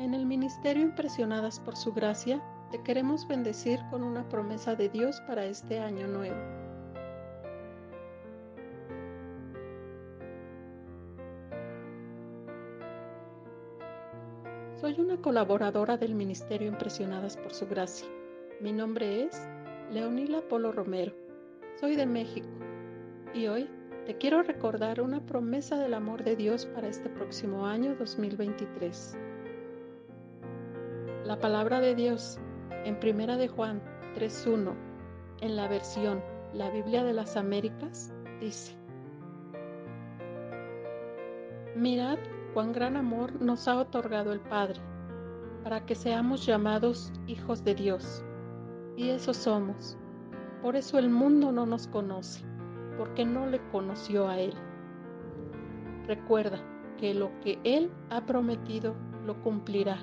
En el Ministerio Impresionadas por Su Gracia, te queremos bendecir con una promesa de Dios para este año nuevo. Soy una colaboradora del Ministerio Impresionadas por Su Gracia. Mi nombre es Leonila Polo Romero. Soy de México y hoy te quiero recordar una promesa del amor de Dios para este próximo año 2023. La palabra de Dios en Primera de Juan 3.1, en la versión La Biblia de las Américas, dice, Mirad cuán gran amor nos ha otorgado el Padre, para que seamos llamados hijos de Dios. Y eso somos. Por eso el mundo no nos conoce, porque no le conoció a Él. Recuerda que lo que Él ha prometido lo cumplirá